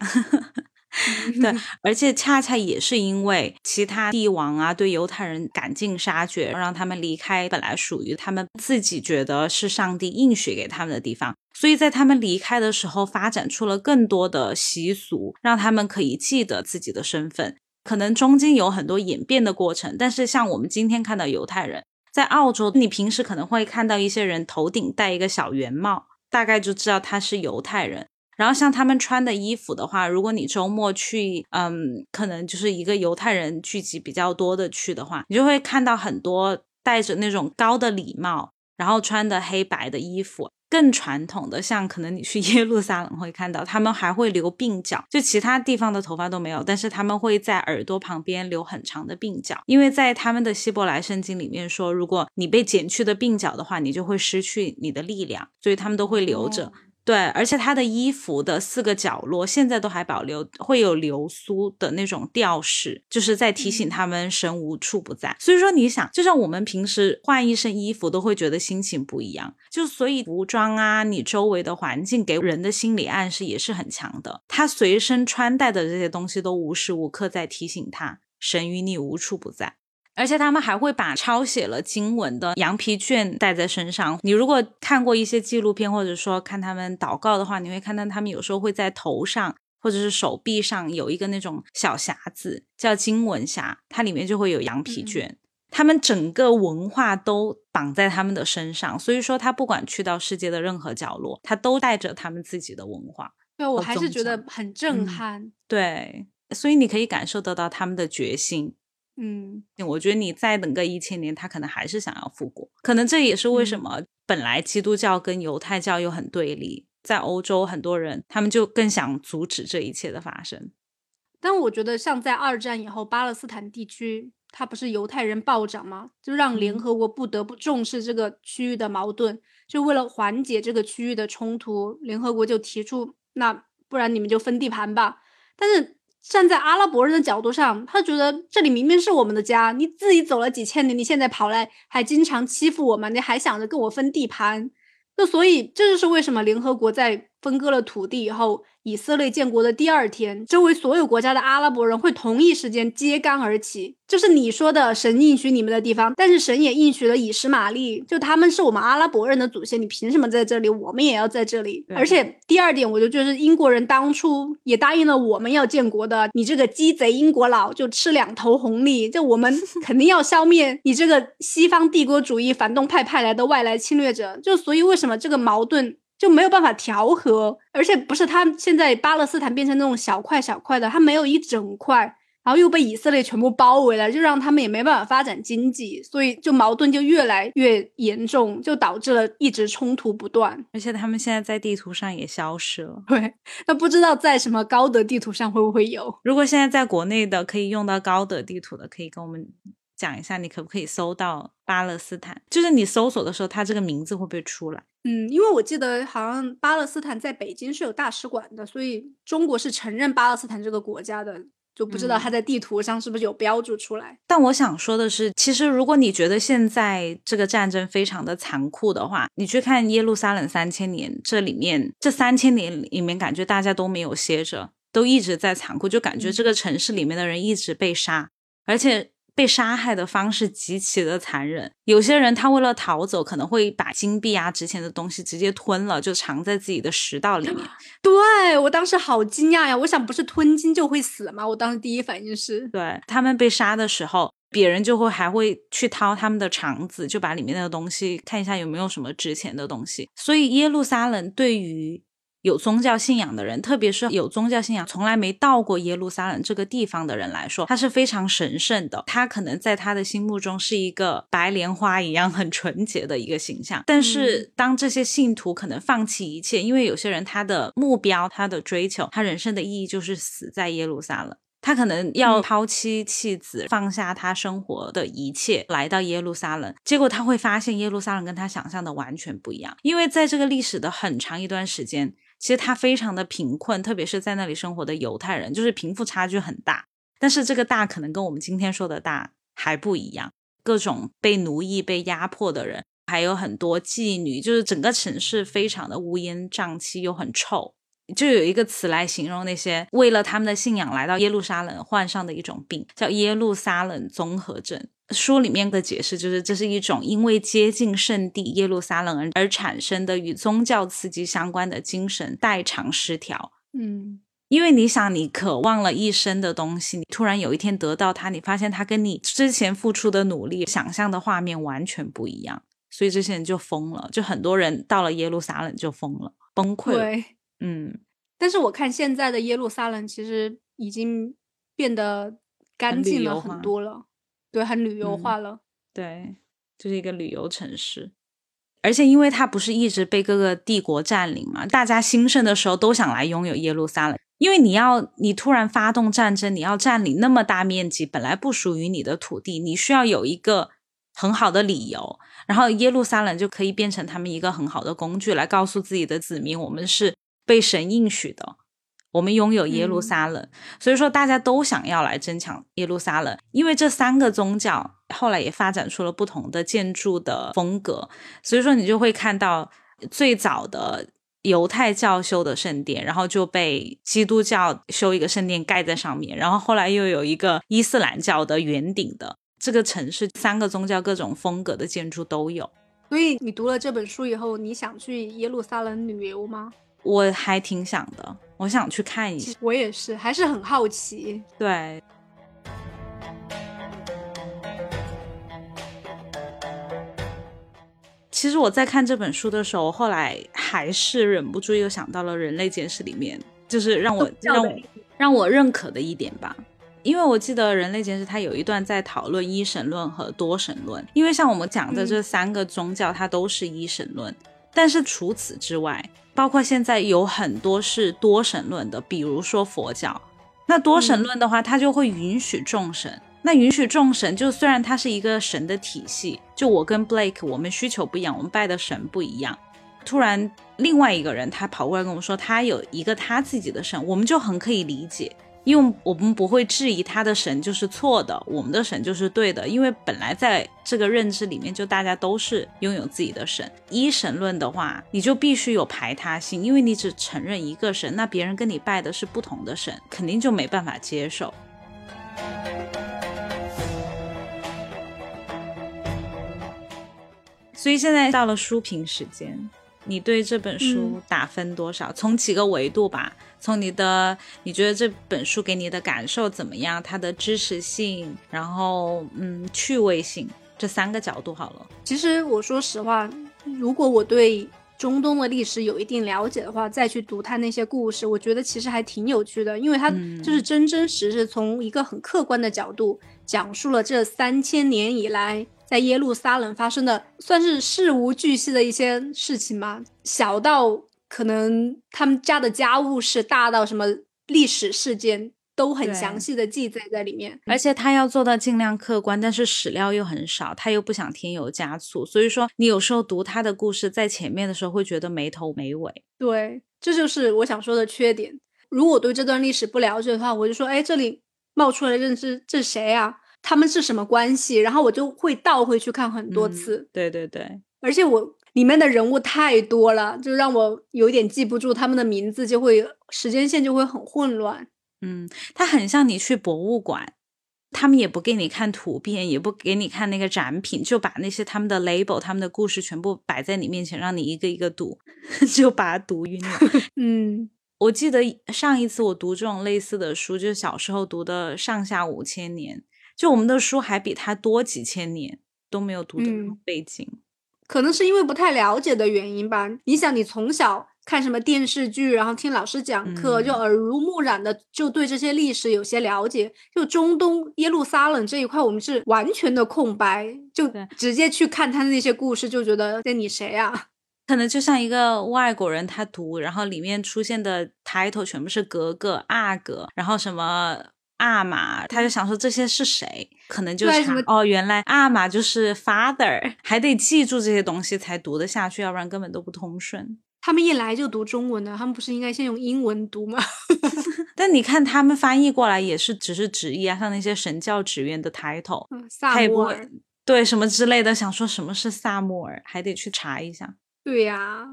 对，而且恰恰也是因为其他帝王啊对犹太人赶尽杀绝，让他们离开本来属于他们自己觉得是上帝应许给他们的地方，所以在他们离开的时候，发展出了更多的习俗，让他们可以记得自己的身份。可能中间有很多演变的过程，但是像我们今天看到犹太人在澳洲，你平时可能会看到一些人头顶戴一个小圆帽，大概就知道他是犹太人。然后像他们穿的衣服的话，如果你周末去，嗯，可能就是一个犹太人聚集比较多的去的话，你就会看到很多戴着那种高的礼帽，然后穿的黑白的衣服。更传统的，像可能你去 耶路撒冷会看到，他们还会留鬓角，就其他地方的头发都没有，但是他们会在耳朵旁边留很长的鬓角，因为在他们的希伯来圣经里面说，如果你被剪去的鬓角的话，你就会失去你的力量，所以他们都会留着。对，而且他的衣服的四个角落现在都还保留，会有流苏的那种吊饰，就是在提醒他们神无处不在。所以说，你想，就像我们平时换一身衣服都会觉得心情不一样，就所以服装啊，你周围的环境给人的心理暗示也是很强的。他随身穿戴的这些东西都无时无刻在提醒他，神与你无处不在。而且他们还会把抄写了经文的羊皮卷带在身上。你如果看过一些纪录片，或者说看他们祷告的话，你会看到他们有时候会在头上或者是手臂上有一个那种小匣子，叫经文匣，它里面就会有羊皮卷。他们整个文化都绑在他们的身上，所以说他不管去到世界的任何角落，他都带着他们自己的文化。对我还是觉得很震撼。对，所以你可以感受得到他们的决心。嗯，我觉得你再等个一千年，他可能还是想要复国。可能这也是为什么本来基督教跟犹太教又很对立，在欧洲很多人他们就更想阻止这一切的发生。但我觉得，像在二战以后，巴勒斯坦地区它不是犹太人暴涨吗？就让联合国不得不重视这个区域的矛盾，就为了缓解这个区域的冲突，联合国就提出，那不然你们就分地盘吧。但是站在阿拉伯人的角度上，他觉得这里明明是我们的家，你自己走了几千年，你现在跑来还经常欺负我们，你还想着跟我分地盘，那所以这就是为什么联合国在分割了土地以后。以色列建国的第二天，周围所有国家的阿拉伯人会同一时间揭竿而起。就是你说的神应许你们的地方，但是神也应许了以实玛利，就他们是我们阿拉伯人的祖先，你凭什么在这里？我们也要在这里。而且第二点，我就觉得英国人当初也答应了我们要建国的，你这个鸡贼英国佬就吃两头红利，就我们 肯定要消灭你这个西方帝国主义反动派派来的外来侵略者。就所以为什么这个矛盾？就没有办法调和，而且不是他现在巴勒斯坦变成那种小块小块的，他没有一整块，然后又被以色列全部包围了，就让他们也没办法发展经济，所以就矛盾就越来越严重，就导致了一直冲突不断。而且他们现在在地图上也消失了。对，那不知道在什么高德地图上会不会有？如果现在在国内的可以用到高德地图的，可以跟我们。讲一下，你可不可以搜到巴勒斯坦？就是你搜索的时候，它这个名字会不会出来？嗯，因为我记得好像巴勒斯坦在北京是有大使馆的，所以中国是承认巴勒斯坦这个国家的，就不知道它在地图上是不是有标注出来。但我想说的是，其实如果你觉得现在这个战争非常的残酷的话，你去看耶路撒冷三千年，这里面这三千年里面，感觉大家都没有歇着，都一直在残酷，就感觉这个城市里面的人一直被杀，而且。被杀害的方式极其的残忍，有些人他为了逃走，可能会把金币啊、值钱的东西直接吞了，就藏在自己的食道里面。对我当时好惊讶呀！我想不是吞金就会死吗？我当时第一反应是，对他们被杀的时候，别人就会还会去掏他们的肠子，就把里面的东西看一下有没有什么值钱的东西。所以耶路撒冷对于。有宗教信仰的人，特别是有宗教信仰从来没到过耶路撒冷这个地方的人来说，它是非常神圣的。他可能在他的心目中是一个白莲花一样很纯洁的一个形象。但是，当这些信徒可能放弃一切，因为有些人他的目标、他的追求、他人生的意义就是死在耶路撒冷，他可能要抛妻弃子，放下他生活的一切，来到耶路撒冷。结果他会发现耶路撒冷跟他想象的完全不一样，因为在这个历史的很长一段时间。其实他非常的贫困，特别是在那里生活的犹太人，就是贫富差距很大。但是这个大可能跟我们今天说的大还不一样，各种被奴役、被压迫的人，还有很多妓女，就是整个城市非常的乌烟瘴气又很臭。就有一个词来形容那些为了他们的信仰来到耶路撒冷患上的一种病，叫耶路撒冷综合症。书里面的解释就是，这是一种因为接近圣地耶路撒冷而而产生的与宗教刺激相关的精神代偿失调。嗯，因为你想，你渴望了一生的东西，你突然有一天得到它，你发现它跟你之前付出的努力、想象的画面完全不一样，所以这些人就疯了。就很多人到了耶路撒冷就疯了，崩溃了。对，嗯。但是我看现在的耶路撒冷其实已经变得干净了很多了。对，很旅游化了。对，就是一个旅游城市，而且因为它不是一直被各个帝国占领嘛，大家兴盛的时候都想来拥有耶路撒冷。因为你要，你突然发动战争，你要占领那么大面积本来不属于你的土地，你需要有一个很好的理由，然后耶路撒冷就可以变成他们一个很好的工具，来告诉自己的子民，我们是被神应许的。我们拥有耶路撒冷，所以说大家都想要来争抢耶路撒冷，因为这三个宗教后来也发展出了不同的建筑的风格，所以说你就会看到最早的犹太教修的圣殿，然后就被基督教修一个圣殿盖在上面，然后后来又有一个伊斯兰教的圆顶的这个城市，三个宗教各种风格的建筑都有。所以你读了这本书以后，你想去耶路撒冷旅游吗？我还挺想的。我想去看一下，我也是，还是很好奇。对，其实我在看这本书的时候，后来还是忍不住又想到了《人类简史》里面，就是让我让我让我认可的一点吧。因为我记得《人类简史》它有一段在讨论一神论和多神论，因为像我们讲的这三个宗教，它都是一神论，但是除此之外。包括现在有很多是多神论的，比如说佛教。那多神论的话，他就会允许众神。那允许众神，就虽然它是一个神的体系，就我跟 Blake 我们需求不一样，我们拜的神不一样。突然另外一个人他跑过来跟我说，他有一个他自己的神，我们就很可以理解。因为我们不会质疑他的神就是错的，我们的神就是对的。因为本来在这个认知里面，就大家都是拥有自己的神。一神论的话，你就必须有排他性，因为你只承认一个神，那别人跟你拜的是不同的神，肯定就没办法接受。所以现在到了书评时间。你对这本书打分多少？从几个维度吧，从你的你觉得这本书给你的感受怎么样？它的知识性，然后嗯趣味性这三个角度好了。其实我说实话，如果我对中东的历史有一定了解的话，再去读他那些故事，我觉得其实还挺有趣的，因为他就是真真实实从一个很客观的角度讲述了这三千年以来。在耶路撒冷发生的算是事无巨细的一些事情吗？小到可能他们家的家务事，大到什么历史事件，都很详细的记载在里面。而且他要做到尽量客观，但是史料又很少，他又不想添油加醋，所以说你有时候读他的故事在前面的时候会觉得没头没尾。对，这就是我想说的缺点。如果对这段历史不了解的话，我就说，哎，这里冒出来认识这谁啊？他们是什么关系？然后我就会倒回去看很多次。对对对，而且我里面的人物太多了，就让我有点记不住他们的名字，就会时间线就会很混乱。嗯，它很像你去博物馆，他们也不给你看图片，也不给你看那个展品，就把那些他们的 label、他们的故事全部摆在你面前，让你一个一个读，就把它读晕了。嗯，我记得上一次我读这种类似的书，就是小时候读的《上下五千年》。就我们的书还比他多几千年，都没有读的背景，可能是因为不太了解的原因吧。你想，你从小看什么电视剧，然后听老师讲课，就耳濡目染的就对这些历史有些了解。就中东耶路撒冷这一块，我们是完全的空白，就直接去看他的那些故事，就觉得这你谁啊？可能就像一个外国人他读，然后里面出现的 title 全部是格格阿格，然后什么。阿玛，他就想说这些是谁？可能就是哦，原来阿玛就是 father，还得记住这些东西才读得下去，要不然根本都不通顺。他们一来就读中文的，他们不是应该先用英文读吗？但你看他们翻译过来也是只是直译啊，像那些神教职员的 title，萨摩尔，对什么之类的，想说什么是萨摩尔，还得去查一下。对呀。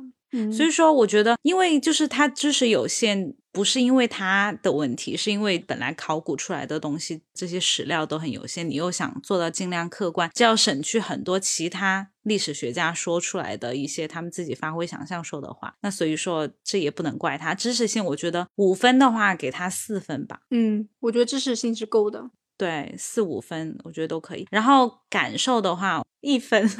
所以说，我觉得，因为就是他知识有限，不是因为他的问题，是因为本来考古出来的东西，这些史料都很有限，你又想做到尽量客观，就要省去很多其他历史学家说出来的一些他们自己发挥想象说的话。那所以说，这也不能怪他知识性。我觉得五分的话，给他四分吧。嗯，我觉得知识性是够的。对，四五分，我觉得都可以。然后感受的话，一分。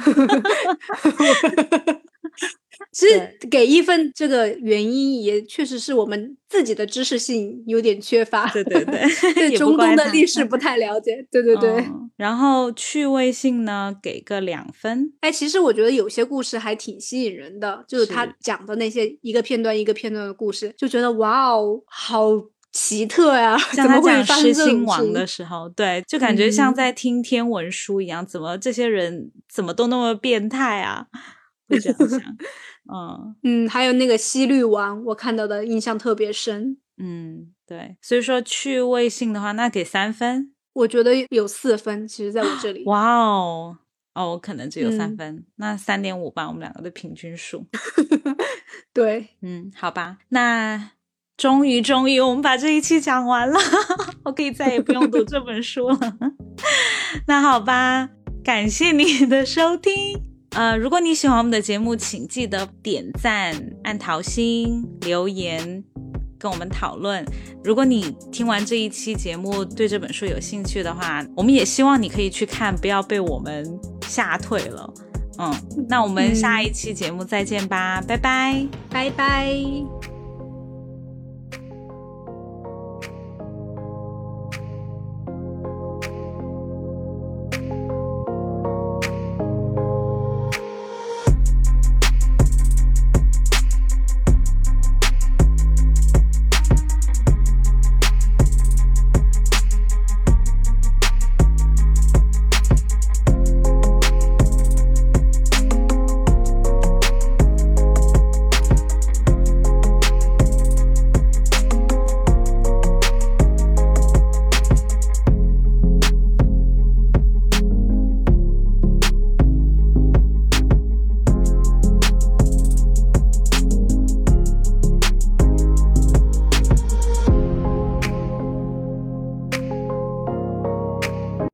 其实给一分这个原因也确实是我们自己的知识性有点缺乏，对对对，对中东的历史不太了解，对对对。然后趣味性呢，给个两分。哎，其实我觉得有些故事还挺吸引人的，就是他讲的那些一个片段一个片段的故事，就觉得哇哦，好奇特呀！像他讲狮心王的时候，对，就感觉像在听天文书一样，怎么这些人怎么都那么变态啊？会这样想，嗯嗯，还有那个西律王，我看到的印象特别深。嗯，对，所以说趣味性的话，那给三分，我觉得有四分。其实在我这里，哇哦，哦，我可能只有三分，那三点五吧，我们两个的平均数。对，嗯，好吧，那终于终于我们把这一期讲完了，我可以再也不用读这本书了。那好吧，感谢你的收听。呃，如果你喜欢我们的节目，请记得点赞、按桃心、留言，跟我们讨论。如果你听完这一期节目对这本书有兴趣的话，我们也希望你可以去看，不要被我们吓退了。嗯，那我们下一期节目再见吧，拜拜，拜拜。